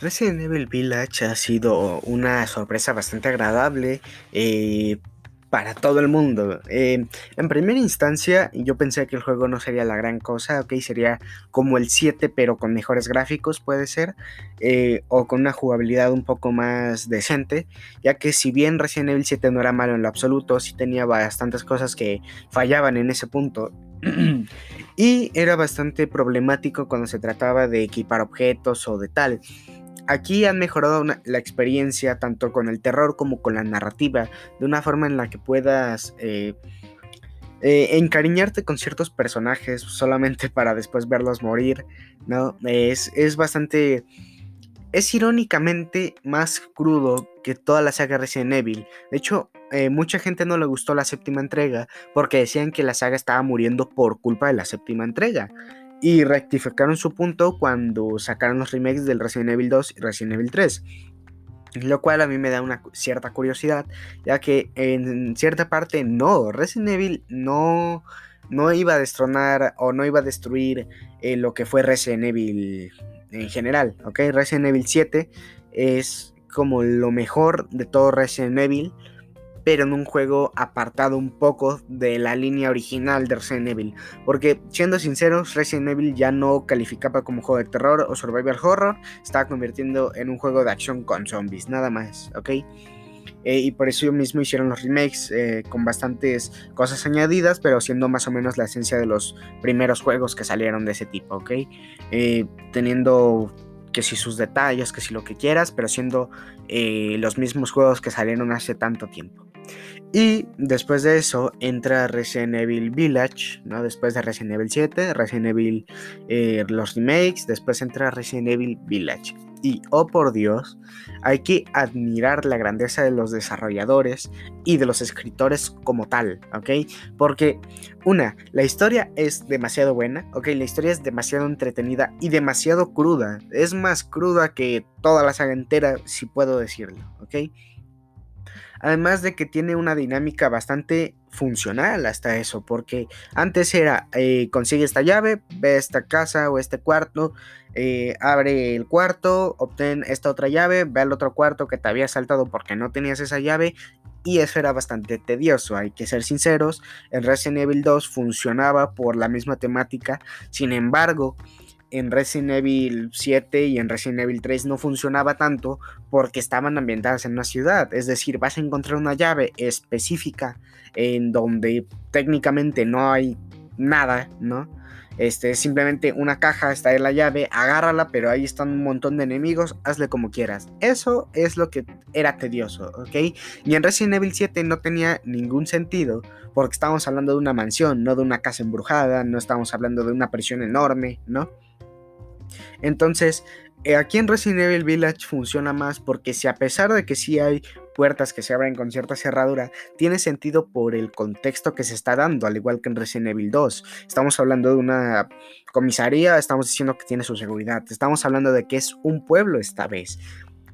Resident Evil Village ha sido una sorpresa bastante agradable eh, para todo el mundo. Eh, en primera instancia, yo pensé que el juego no sería la gran cosa, ok, sería como el 7, pero con mejores gráficos, puede ser, eh, o con una jugabilidad un poco más decente, ya que si bien Resident Evil 7 no era malo en lo absoluto, sí tenía bastantes cosas que fallaban en ese punto. y era bastante problemático cuando se trataba de equipar objetos o de tal. Aquí han mejorado la experiencia tanto con el terror como con la narrativa, de una forma en la que puedas eh, eh, encariñarte con ciertos personajes solamente para después verlos morir, ¿no? Es, es bastante... Es irónicamente más crudo que toda la saga Resident Evil. De hecho, eh, mucha gente no le gustó la séptima entrega porque decían que la saga estaba muriendo por culpa de la séptima entrega y rectificaron su punto cuando sacaron los remakes del Resident Evil 2 y Resident Evil 3. Lo cual a mí me da una cierta curiosidad, ya que en cierta parte no, Resident Evil no, no iba a destronar o no iba a destruir eh, lo que fue Resident Evil en general, ¿ok? Resident Evil 7 es como lo mejor de todo Resident Evil, pero en un juego apartado un poco de la línea original de Resident Evil. Porque, siendo sinceros, Resident Evil ya no calificaba como juego de terror o survival horror, estaba convirtiendo en un juego de acción con zombies, nada más, ¿ok? Eh, y por eso mismo hicieron los remakes eh, con bastantes cosas añadidas, pero siendo más o menos la esencia de los primeros juegos que salieron de ese tipo, ¿ok? Eh, teniendo que si sus detalles, que si lo que quieras, pero siendo los mismos juegos que salieron hace tanto tiempo. Y después de eso entra Resident Evil Village, ¿no? Después de Resident Evil 7, Resident Evil eh, los remakes, después entra Resident Evil Village. Y, oh por Dios, hay que admirar la grandeza de los desarrolladores y de los escritores como tal, ¿ok? Porque, una, la historia es demasiado buena, ¿ok? La historia es demasiado entretenida y demasiado cruda. Es más cruda que toda la saga entera, si puedo decirlo, ¿ok? Además de que tiene una dinámica bastante funcional hasta eso, porque antes era eh, consigue esta llave, ve esta casa o este cuarto, eh, abre el cuarto, obtén esta otra llave, ve al otro cuarto que te había saltado porque no tenías esa llave y eso era bastante tedioso, hay que ser sinceros, en Resident Evil 2 funcionaba por la misma temática, sin embargo, en Resident Evil 7 y en Resident Evil 3 no funcionaba tanto porque estaban ambientadas en una ciudad. Es decir, vas a encontrar una llave específica en donde técnicamente no hay nada, ¿no? Este, es simplemente una caja, está en la llave, agárrala, pero ahí están un montón de enemigos, hazle como quieras. Eso es lo que era tedioso, ¿ok? Y en Resident Evil 7 no tenía ningún sentido, porque estábamos hablando de una mansión, no de una casa embrujada, no estábamos hablando de una prisión enorme, ¿no? Entonces, eh, aquí en Resident Evil Village funciona más porque si a pesar de que sí hay puertas que se abren con cierta cerradura, tiene sentido por el contexto que se está dando, al igual que en Resident Evil 2. Estamos hablando de una comisaría, estamos diciendo que tiene su seguridad, estamos hablando de que es un pueblo esta vez,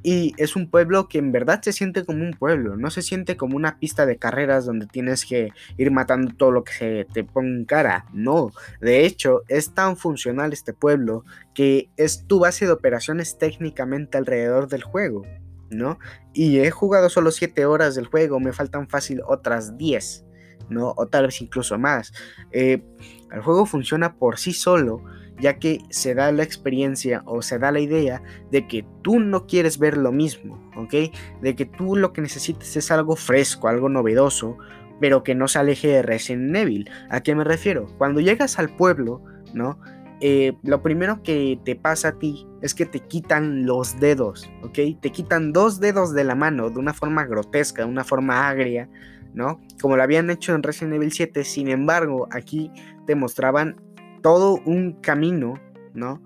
y es un pueblo que en verdad se siente como un pueblo, no se siente como una pista de carreras donde tienes que ir matando todo lo que se te ponga en cara. No, de hecho es tan funcional este pueblo que es tu base de operaciones técnicamente alrededor del juego, ¿no? Y he jugado solo 7 horas del juego, me faltan fácil otras 10, ¿no? O tal vez incluso más. Eh, el juego funciona por sí solo ya que se da la experiencia o se da la idea de que tú no quieres ver lo mismo, ¿ok? De que tú lo que necesitas es algo fresco, algo novedoso, pero que no se aleje de Resident Evil. ¿A qué me refiero? Cuando llegas al pueblo, ¿no? Eh, lo primero que te pasa a ti es que te quitan los dedos, ¿ok? Te quitan dos dedos de la mano de una forma grotesca, de una forma agria, ¿no? Como lo habían hecho en Resident Evil 7, sin embargo, aquí te mostraban todo un camino, ¿no?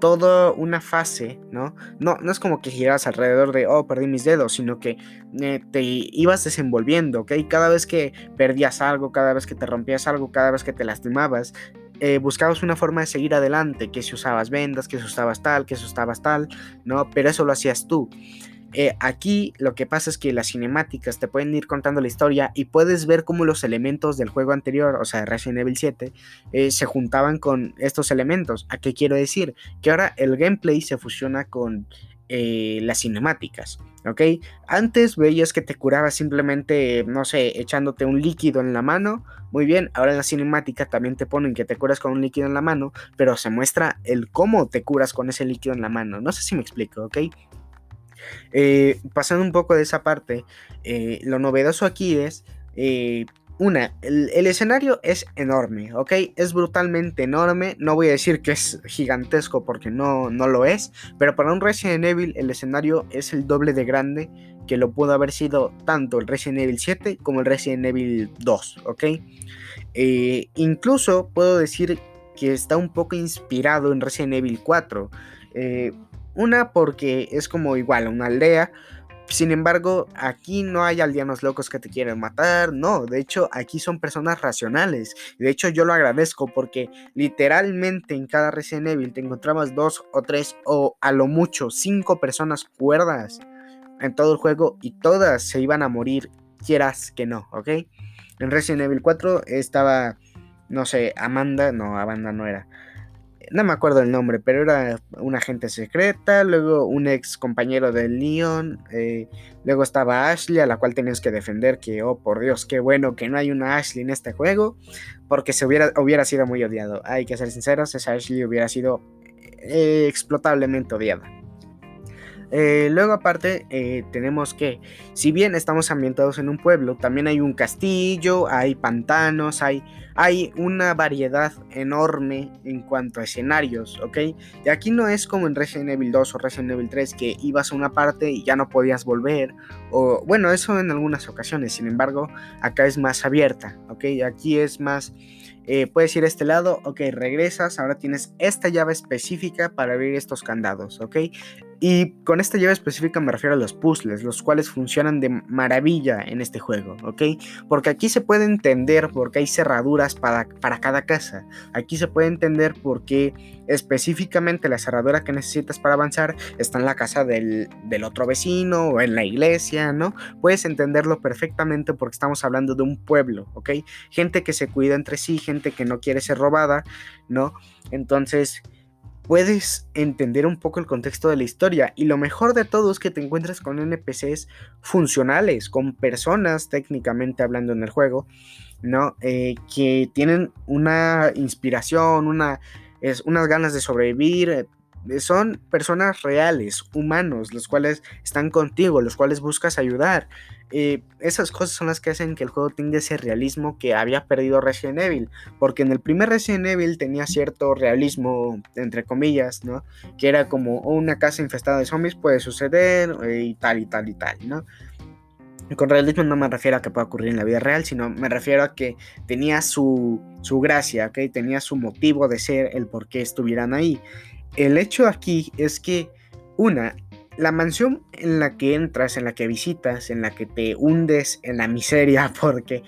Toda una fase, ¿no? ¿no? No es como que giras alrededor de, oh, perdí mis dedos, sino que eh, te ibas desenvolviendo, ¿ok? Cada vez que perdías algo, cada vez que te rompías algo, cada vez que te lastimabas, eh, buscabas una forma de seguir adelante, que si usabas vendas, que si usabas tal, que si usabas tal, ¿no? Pero eso lo hacías tú. Eh, aquí lo que pasa es que las cinemáticas te pueden ir contando la historia y puedes ver cómo los elementos del juego anterior, o sea, Resident Evil 7, eh, se juntaban con estos elementos. ¿A qué quiero decir? Que ahora el gameplay se fusiona con eh, las cinemáticas. ¿ok? Antes veías que te curabas simplemente, no sé, echándote un líquido en la mano. Muy bien, ahora en la cinemática también te ponen que te curas con un líquido en la mano, pero se muestra el cómo te curas con ese líquido en la mano. No sé si me explico, ¿ok? Eh, pasando un poco de esa parte, eh, lo novedoso aquí es eh, una, el, escenario es enorme, ¿ok? Es brutalmente enorme. No voy a decir que es gigantesco porque no, no lo es. Pero para un Resident Evil el escenario es el doble de grande que lo pudo haber sido tanto el Resident Evil 7 como el Resident Evil 2, ¿ok? Incluso puedo decir que está un poco inspirado en Resident Evil 4. Eh, una porque es como igual una aldea sin embargo, aquí no hay aldeanos locos que te quieren matar, no, de hecho aquí son personas racionales. De hecho yo lo agradezco porque literalmente en cada Resident Evil te encontrabas dos o tres o a lo mucho cinco personas cuerdas en todo el juego y todas se iban a morir, quieras que no, ¿ok? En Resident Evil 4 estaba, no sé, Amanda, no, Amanda no era no me acuerdo el nombre, pero era una agente secreta, luego un ex compañero de Leon, eh, luego estaba Ashley, a la cual tenías que defender, que, oh por Dios, qué bueno que no hay una Ashley en este juego, porque se hubiera, hubiera sido muy odiado. Hay que ser sinceros, esa Ashley hubiera sido eh, explotablemente odiada. Eh, luego aparte eh, tenemos que, si bien estamos ambientados en un pueblo, también hay un castillo, hay pantanos, hay, hay una variedad enorme en cuanto a escenarios, ¿ok? Y aquí no es como en Resident Evil 2 o Resident Evil 3 que ibas a una parte y ya no podías volver, o bueno, eso en algunas ocasiones, sin embargo, acá es más abierta, ¿ok? Aquí es más... Eh, puedes ir a este lado, ok, regresas, ahora tienes esta llave específica para abrir estos candados, ok. Y con esta llave específica me refiero a los puzzles, los cuales funcionan de maravilla en este juego, ¿ok? Porque aquí se puede entender por qué hay cerraduras para, para cada casa. Aquí se puede entender por qué específicamente la cerradura que necesitas para avanzar está en la casa del, del otro vecino o en la iglesia, ¿no? Puedes entenderlo perfectamente porque estamos hablando de un pueblo, ¿ok? Gente que se cuida entre sí, gente que no quiere ser robada, ¿no? Entonces puedes entender un poco el contexto de la historia. Y lo mejor de todo es que te encuentras con NPCs funcionales, con personas técnicamente hablando en el juego, ¿no? Eh, que tienen una inspiración, una, es, unas ganas de sobrevivir, son personas reales, humanos, los cuales están contigo, los cuales buscas ayudar. Eh, esas cosas son las que hacen que el juego tenga ese realismo que había perdido Resident Evil. Porque en el primer Resident Evil tenía cierto realismo, entre comillas, ¿no? Que era como una casa infestada de zombies puede suceder eh, y tal y tal y tal, ¿no? con realismo no me refiero a que pueda ocurrir en la vida real, sino me refiero a que tenía su, su gracia, ¿ok? Tenía su motivo de ser, el por qué estuvieran ahí. El hecho aquí es que, una, la mansión en la que entras, en la que visitas, en la que te hundes en la miseria porque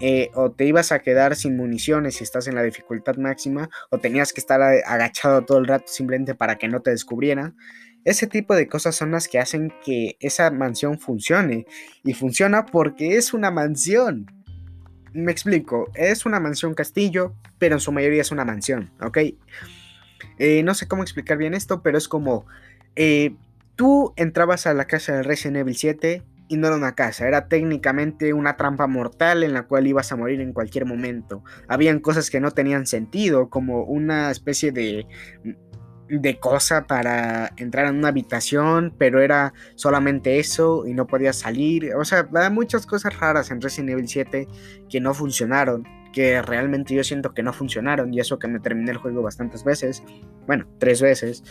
eh, o te ibas a quedar sin municiones si estás en la dificultad máxima o tenías que estar agachado todo el rato simplemente para que no te descubrieran. Ese tipo de cosas son las que hacen que esa mansión funcione y funciona porque es una mansión. Me explico, es una mansión castillo, pero en su mayoría es una mansión, ¿ok? Eh, no sé cómo explicar bien esto, pero es como eh, tú entrabas a la casa de Resident Evil 7 y no era una casa, era técnicamente una trampa mortal en la cual ibas a morir en cualquier momento. Habían cosas que no tenían sentido, como una especie de de cosa para entrar en una habitación, pero era solamente eso y no podías salir. O sea, muchas cosas raras en Resident Evil 7 que no funcionaron que realmente yo siento que no funcionaron y eso que me terminé el juego bastantes veces, bueno, tres veces,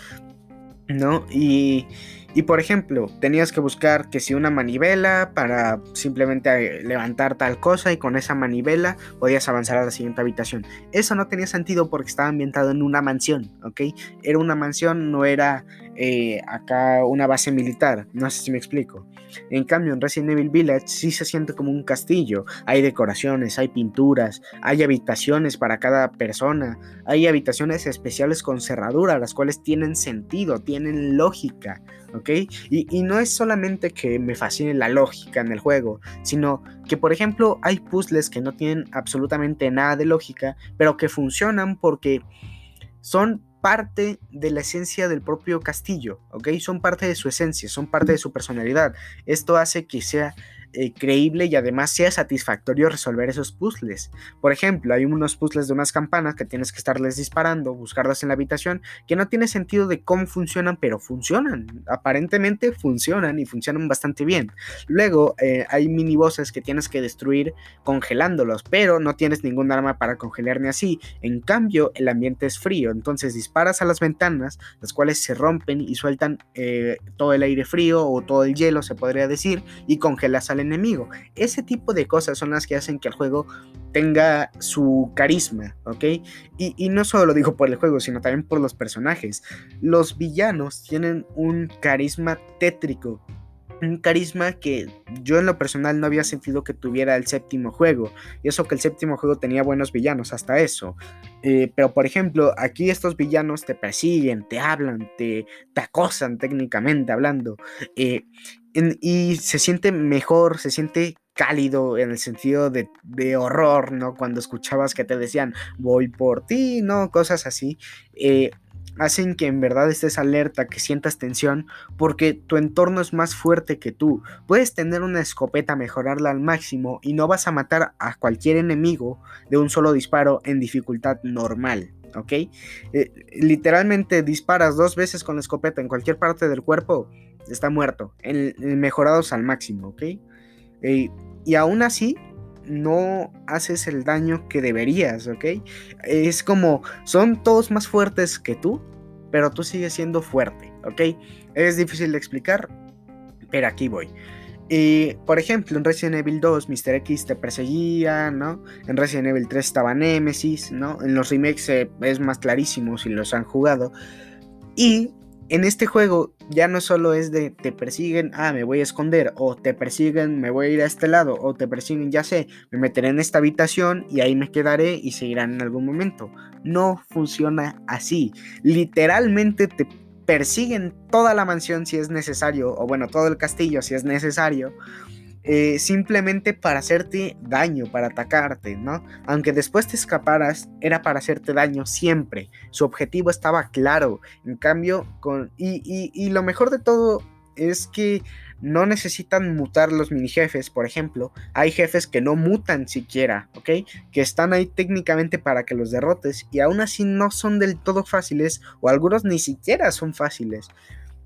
¿no? Y, y por ejemplo, tenías que buscar que si una manivela para simplemente levantar tal cosa y con esa manivela podías avanzar a la siguiente habitación. Eso no tenía sentido porque estaba ambientado en una mansión, ¿ok? Era una mansión, no era eh, acá una base militar, no sé si me explico. En cambio, en Resident Evil Village sí se siente como un castillo. Hay decoraciones, hay pinturas, hay habitaciones para cada persona, hay habitaciones especiales con cerradura, las cuales tienen sentido, tienen lógica, ¿ok? Y, y no es solamente que me fascine la lógica en el juego, sino que, por ejemplo, hay puzzles que no tienen absolutamente nada de lógica, pero que funcionan porque son parte de la esencia del propio castillo, ¿ok? Son parte de su esencia, son parte de su personalidad. Esto hace que sea eh, creíble y además sea satisfactorio resolver esos puzzles. Por ejemplo, hay unos puzzles de unas campanas que tienes que estarles disparando, buscarlas en la habitación, que no tiene sentido de cómo funcionan, pero funcionan. Aparentemente funcionan y funcionan bastante bien. Luego eh, hay mini bosses que tienes que destruir congelándolos, pero no tienes ningún arma para congelar ni así. En cambio, el ambiente es frío, entonces disparas a las ventanas, las cuales se rompen y sueltan eh, todo el aire frío o todo el hielo, se podría decir, y congelas al enemigo. Ese tipo de cosas son las que hacen que el juego tenga su carisma, ¿ok? Y, no solo lo digo por el juego, sino también por los personajes. Los villanos tienen un carisma tétrico un carisma que yo en lo personal no había sentido que tuviera el séptimo juego. Y eso que el séptimo juego tenía buenos villanos, hasta eso. Eh, pero por ejemplo, aquí estos villanos te persiguen, te hablan, te, te acosan técnicamente hablando. Eh, y se siente mejor, se siente cálido en el sentido de, de, horror, ¿no? Cuando escuchabas que te decían, voy por ti, ¿no? Cosas así. Eh, hacen que en verdad estés alerta, que sientas tensión, porque tu entorno es más fuerte que tú. Puedes tener una escopeta, mejorarla al máximo y no vas a matar a cualquier enemigo de un solo disparo en dificultad normal. ¿Ok? Eh, literalmente disparas dos veces con la escopeta en cualquier parte del cuerpo, está muerto, en, mejorados al máximo, ¿ok? Y aún así, no haces el daño que deberías, ¿ok? Es como, son todos más fuertes que tú, pero tú sigues siendo fuerte, ¿ok? Es difícil de explicar, pero aquí voy. Y, por ejemplo, en Resident Evil 2, Mr. X te perseguía, ¿no? En Resident Evil 3 estaba Nemesis, ¿no? En los remakes es más clarísimo si los han jugado. Y en este juego ya no solo es de te persiguen, ah, me voy a esconder, o te persiguen, me voy a ir a este lado, o te persiguen, ya sé, me meteré en esta habitación y ahí me quedaré y seguirán en algún momento. No funciona así. Literalmente te persiguen toda la mansión si es necesario, o bueno, todo el castillo si es necesario eh, simplemente para hacerte daño, para atacarte, ¿no? Aunque después te escaparas, era para hacerte daño siempre. Su objetivo estaba claro. En cambio, con... Y, y lo mejor de todo es que no necesitan mutar los mini jefes, por ejemplo. Hay jefes que no mutan siquiera, ¿ok? Que están ahí técnicamente para que los derrotes y aún así no son del todo fáciles o algunos ni siquiera son fáciles.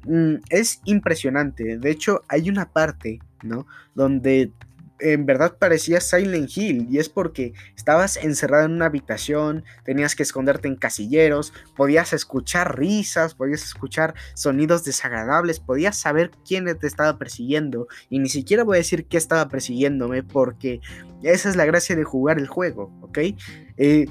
Mm, es impresionante. De hecho, hay una parte, ¿no? Donde en verdad parecía Silent Hill y es porque estabas encerrado en una habitación, tenías que esconderte en casilleros, podías escuchar risas, podías escuchar sonidos desagradables, podías saber quién te estaba persiguiendo y ni siquiera voy a decir qué estaba persiguiéndome porque esa es la gracia de jugar el juego, ¿ok? Eh,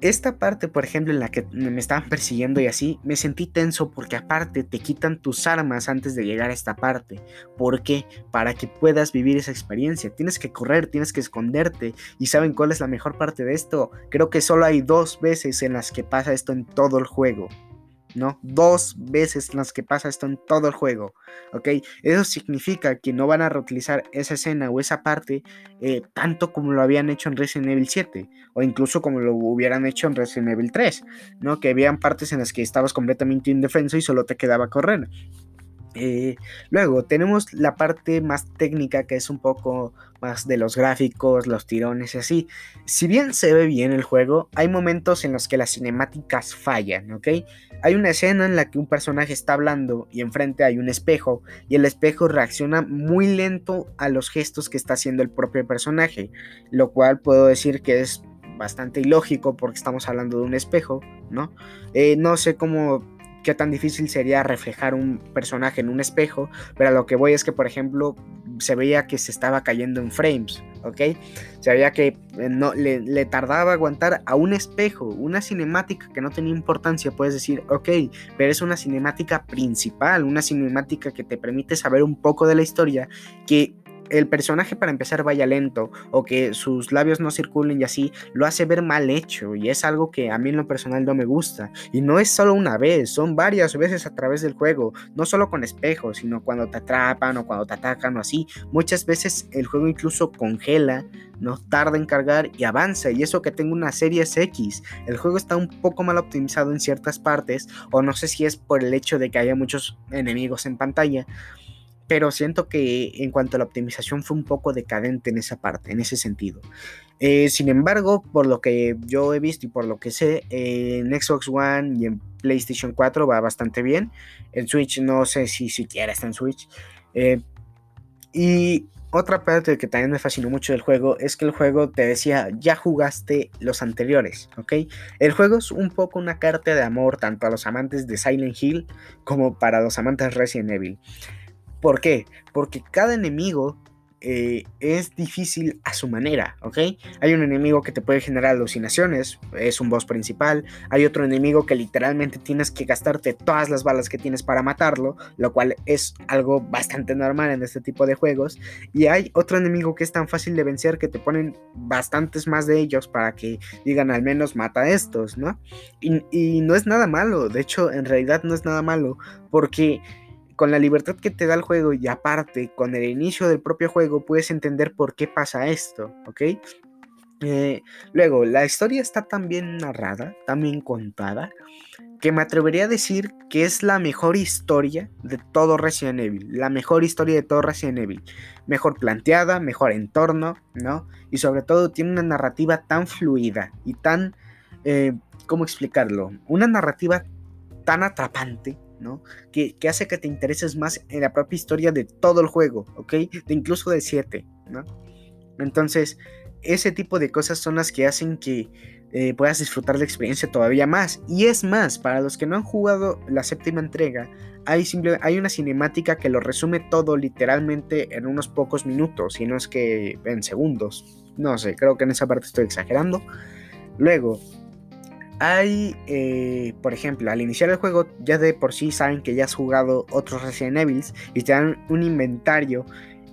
esta parte, por ejemplo, en la que me estaban persiguiendo y así, me sentí tenso porque aparte te quitan tus armas antes de llegar a esta parte. ¿Por qué? Para que puedas vivir esa experiencia. Tienes que correr, tienes que esconderte. ¿Y saben cuál es la mejor parte de esto? Creo que solo hay dos veces en las que pasa esto en todo el juego. ¿No? Dos veces las que pasa esto en todo el juego, ¿ok? Eso significa que no van a reutilizar esa escena o esa parte eh, tanto como lo habían hecho en Resident Evil 7 o incluso como lo hubieran hecho en Resident Evil 3, ¿no? Que habían partes en las que estabas completamente indefenso y solo te quedaba correr. Eh, luego tenemos la parte más técnica que es un poco más de los gráficos, los tirones y así. Si bien se ve bien el juego, hay momentos en los que las cinemáticas fallan, ¿ok? Hay una escena en la que un personaje está hablando y enfrente hay un espejo y el espejo reacciona muy lento a los gestos que está haciendo el propio personaje, lo cual puedo decir que es bastante ilógico porque estamos hablando de un espejo, ¿no? Eh, no sé cómo qué tan difícil sería reflejar un personaje en un espejo, pero a lo que voy es que, por ejemplo, se veía que se estaba cayendo en frames, ¿ok? Se veía que eh, no, le, tardaba aguantar a un espejo, una cinemática que no tenía importancia, puedes decir, ok, pero es una cinemática principal, una cinemática que te permite saber un poco de la historia, que el personaje para empezar vaya lento o que sus labios no circulen y así, lo hace ver mal hecho y es algo que a mí en lo personal no me gusta. Y no es solo una vez, son varias veces a través del juego, no solo con espejos, sino cuando te atrapan o cuando te atacan o así. Muchas veces el juego incluso congela, no tarda en cargar y avanza y eso que tengo una serie X. El juego está un poco mal optimizado en ciertas partes o no sé si es por el hecho de que haya muchos enemigos en pantalla pero siento que en cuanto a la optimización fue un poco decadente en esa parte, en ese sentido. Eh, sin embargo, por lo que yo he visto y por lo que sé, en Xbox One y en PlayStation 4 va bastante bien. En Switch no sé si siquiera está en Switch. Eh, y otra parte que también me fascinó mucho del juego es que el juego te decía, ya jugaste los anteriores, ¿ok? El juego es un poco una carta de amor tanto a los amantes de Silent Hill como para los amantes de Resident Evil. ¿Por qué? Porque cada enemigo eh, es difícil a su manera, ¿ok? Hay un enemigo que te puede generar alucinaciones, es un boss principal. Hay otro enemigo que literalmente tienes que gastarte todas las balas que tienes para matarlo, lo cual es algo bastante normal en este tipo de juegos. Y hay otro enemigo que es tan fácil de vencer que te ponen bastantes más de ellos para que digan al menos mata a estos, ¿no? Y, y no es nada malo, de hecho en realidad no es nada malo, porque con la libertad que te da el juego y aparte con el inicio del propio juego puedes entender por qué pasa esto, ¿ok? Eh, luego, la historia está tan bien narrada, tan bien contada, que me atrevería a decir que es la mejor historia de todo Resident Evil. La mejor historia de todo Resident Evil. Mejor planteada, mejor entorno, ¿no? Y sobre todo tiene una narrativa tan fluida y tan... Eh, ¿Cómo explicarlo? Una narrativa tan atrapante que, hace que te intereses más en la propia historia de todo el juego, ¿ok? De incluso de 7, ¿no? Entonces, ese tipo de cosas son las que hacen que eh, puedas disfrutar la experiencia todavía más. Y es más, para los que no han jugado la séptima entrega, hay, hay una cinemática que lo resume todo literalmente en unos pocos minutos, y no es que en segundos. No sé, creo que en esa parte estoy exagerando. Luego, hay, eh, por ejemplo, al iniciar el juego ya de por sí saben que ya has jugado otros Resident Evil y te dan un inventario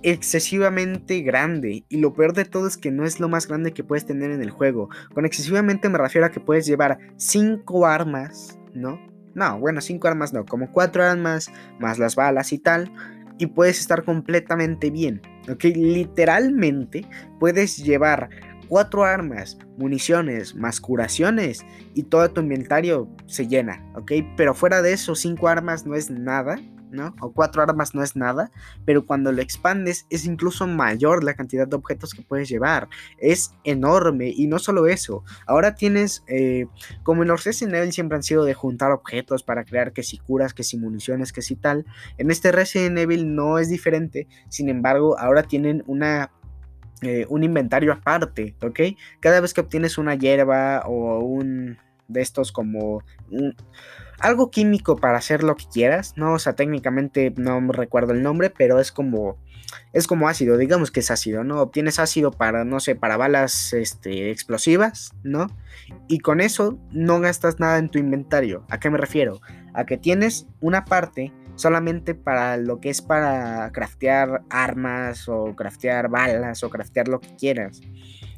excesivamente grande y lo peor de todo es que no es lo más grande que puedes tener en el juego. Con excesivamente me refiero a que puedes llevar 5 armas, ¿no? No, bueno, 5 armas no, como 4 armas más las balas y tal y puedes estar completamente bien, ¿ok? Literalmente puedes llevar cuatro armas, municiones, más curaciones y todo tu inventario se llena, ¿ok? Pero fuera de eso, cinco armas no es nada ¿no? O cuatro armas no es nada, pero cuando lo expandes es incluso mayor la cantidad de objetos que puedes llevar. Es enorme y no solo eso. Ahora tienes, eh, como en los Resident Evil siempre han sido de juntar objetos para crear que si curas, que si municiones, que si tal. En este Resident Evil no es diferente. Sin embargo, ahora tienen una eh, un inventario aparte, ¿ok? Cada vez que obtienes una hierba o un de estos como algo químico para hacer lo que quieras, ¿no? O sea, técnicamente no recuerdo el nombre, pero es como es como ácido, digamos que es ácido, ¿no? Obtienes ácido para, no sé, para balas este, explosivas, ¿no? Y con eso no gastas nada en tu inventario. ¿A qué me refiero? A que tienes una parte solamente para lo que es para craftear armas o craftear balas o craftear lo que quieras.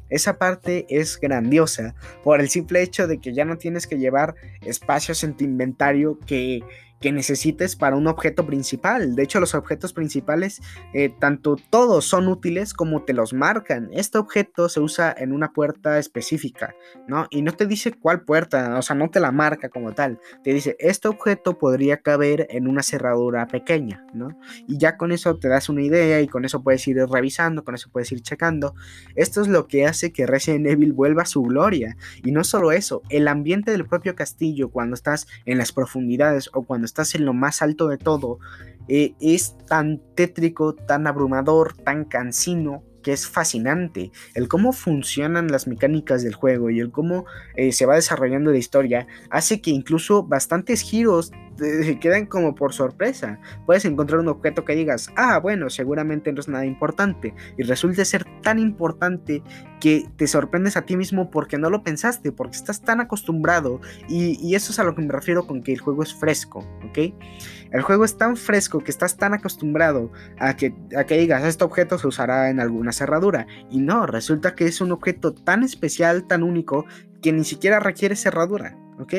Esa parte es grandiosa por el simple hecho de que ya no tienes que llevar espacios en tu inventario que que necesites para un objeto principal. De hecho, los objetos principales, eh, tanto todos son útiles como te los marcan. Este objeto se usa en una puerta específica, ¿no? Y no te dice cuál puerta, o sea, no te la marca como tal. Te dice, este objeto podría caber en una cerradura pequeña, ¿no? Y ya con eso te das una idea y con eso puedes ir revisando, con eso puedes ir checando. Esto es lo que hace que Resident Evil vuelva a su gloria. Y no solo eso, el ambiente del propio castillo cuando estás en las profundidades o cuando estás en lo más alto de todo, eh, es tan tétrico, tan abrumador, tan cansino, que es fascinante. El cómo funcionan las mecánicas del juego y el cómo eh, se va desarrollando la historia hace que incluso bastantes giros se quedan como por sorpresa. Puedes encontrar un objeto que digas, ah, bueno, seguramente no es nada importante. Y resulta ser tan importante que te sorprendes a ti mismo porque no lo pensaste, porque estás tan acostumbrado. Y, y eso es a lo que me refiero con que el juego es fresco, ¿ok? El juego es tan fresco que estás tan acostumbrado a que, a que digas, este objeto se usará en alguna cerradura. Y no, resulta que es un objeto tan especial, tan único, que ni siquiera requiere cerradura, ¿ok?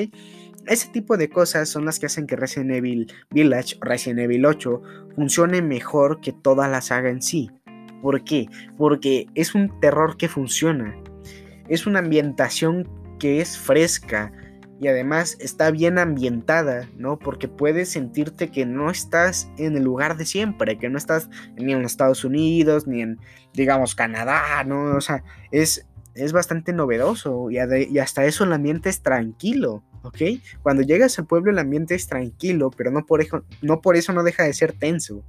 Ese tipo de cosas son las que hacen que Resident Evil Village o Resident Evil 8 funcione mejor que toda la saga en sí. ¿Por qué? Porque es un terror que funciona. Es una ambientación que es fresca y además está bien ambientada, ¿no? Porque puedes sentirte que no estás en el lugar de siempre, que no estás ni en Estados Unidos, ni en, digamos, Canadá, ¿no? O sea, es, es bastante novedoso y, hasta eso el ambiente es tranquilo. ¿ok? Cuando llegas al pueblo el ambiente es tranquilo, pero no por eso no, por eso no deja de ser tenso.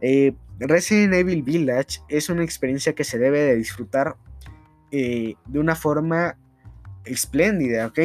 Eh, Resident Evil Village es una experiencia que se debe de disfrutar eh, de una forma espléndida, ¿ok?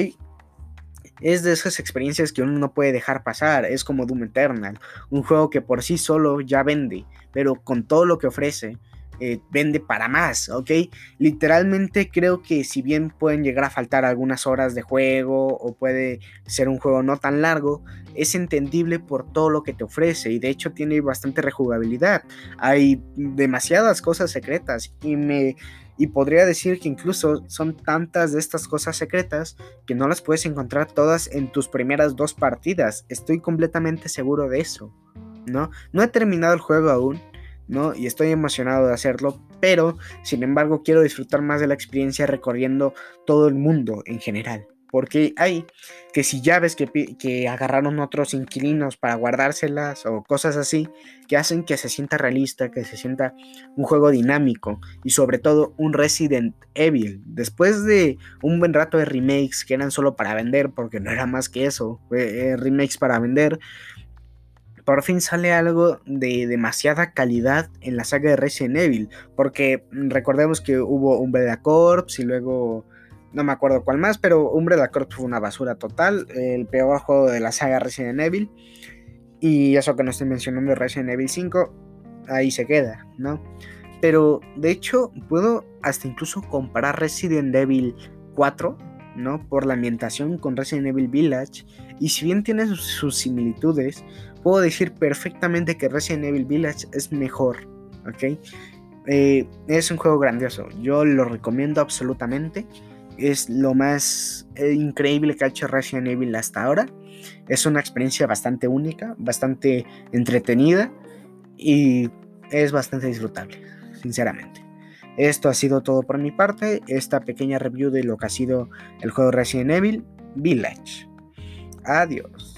Es de esas experiencias que uno no puede dejar pasar, es como Doom Eternal, un juego que por sí solo ya vende, pero con todo lo que ofrece, eh, vende para más, ¿ok? Literalmente creo que si bien pueden llegar a faltar algunas horas de juego o puede ser un juego no tan largo, es entendible por todo lo que te ofrece y de hecho tiene bastante rejugabilidad. Hay demasiadas cosas secretas y me y podría decir que incluso son tantas de estas cosas secretas que no las puedes encontrar todas en tus primeras dos partidas. Estoy completamente seguro de eso. ¿No? No he terminado el juego aún, ¿no? Y estoy emocionado de hacerlo, pero sin embargo quiero disfrutar más de la experiencia recorriendo todo el mundo en general. Porque hay que si llaves que, que agarraron otros inquilinos para guardárselas o cosas así, que hacen que se sienta realista, que se sienta un juego dinámico y sobre todo un Resident Evil. Después de un buen rato de remakes que eran solo para vender, porque no era más que eso, eh, remakes para vender, por fin sale algo de demasiada calidad en la saga de Resident Evil. Porque recordemos que hubo Umbrella Corps y luego. No me acuerdo cuál más, pero Umbrella Corps fue una basura total. El peor juego de la saga Resident Evil. Y eso que no estoy mencionando Resident Evil 5, ahí se queda, ¿no? Pero de hecho, puedo hasta incluso comparar Resident Evil 4, ¿no? Por la ambientación con Resident Evil Village. Y si bien tiene sus similitudes, puedo decir perfectamente que Resident Evil Village es mejor, ¿ok? Eh, es un juego grandioso, yo lo recomiendo absolutamente. Es lo más eh, increíble que ha hecho Resident Evil hasta ahora. Es una experiencia bastante única, bastante entretenida y es bastante disfrutable, sinceramente. Esto ha sido todo por mi parte, esta pequeña review de lo que ha sido el juego Resident Evil Village. Adiós.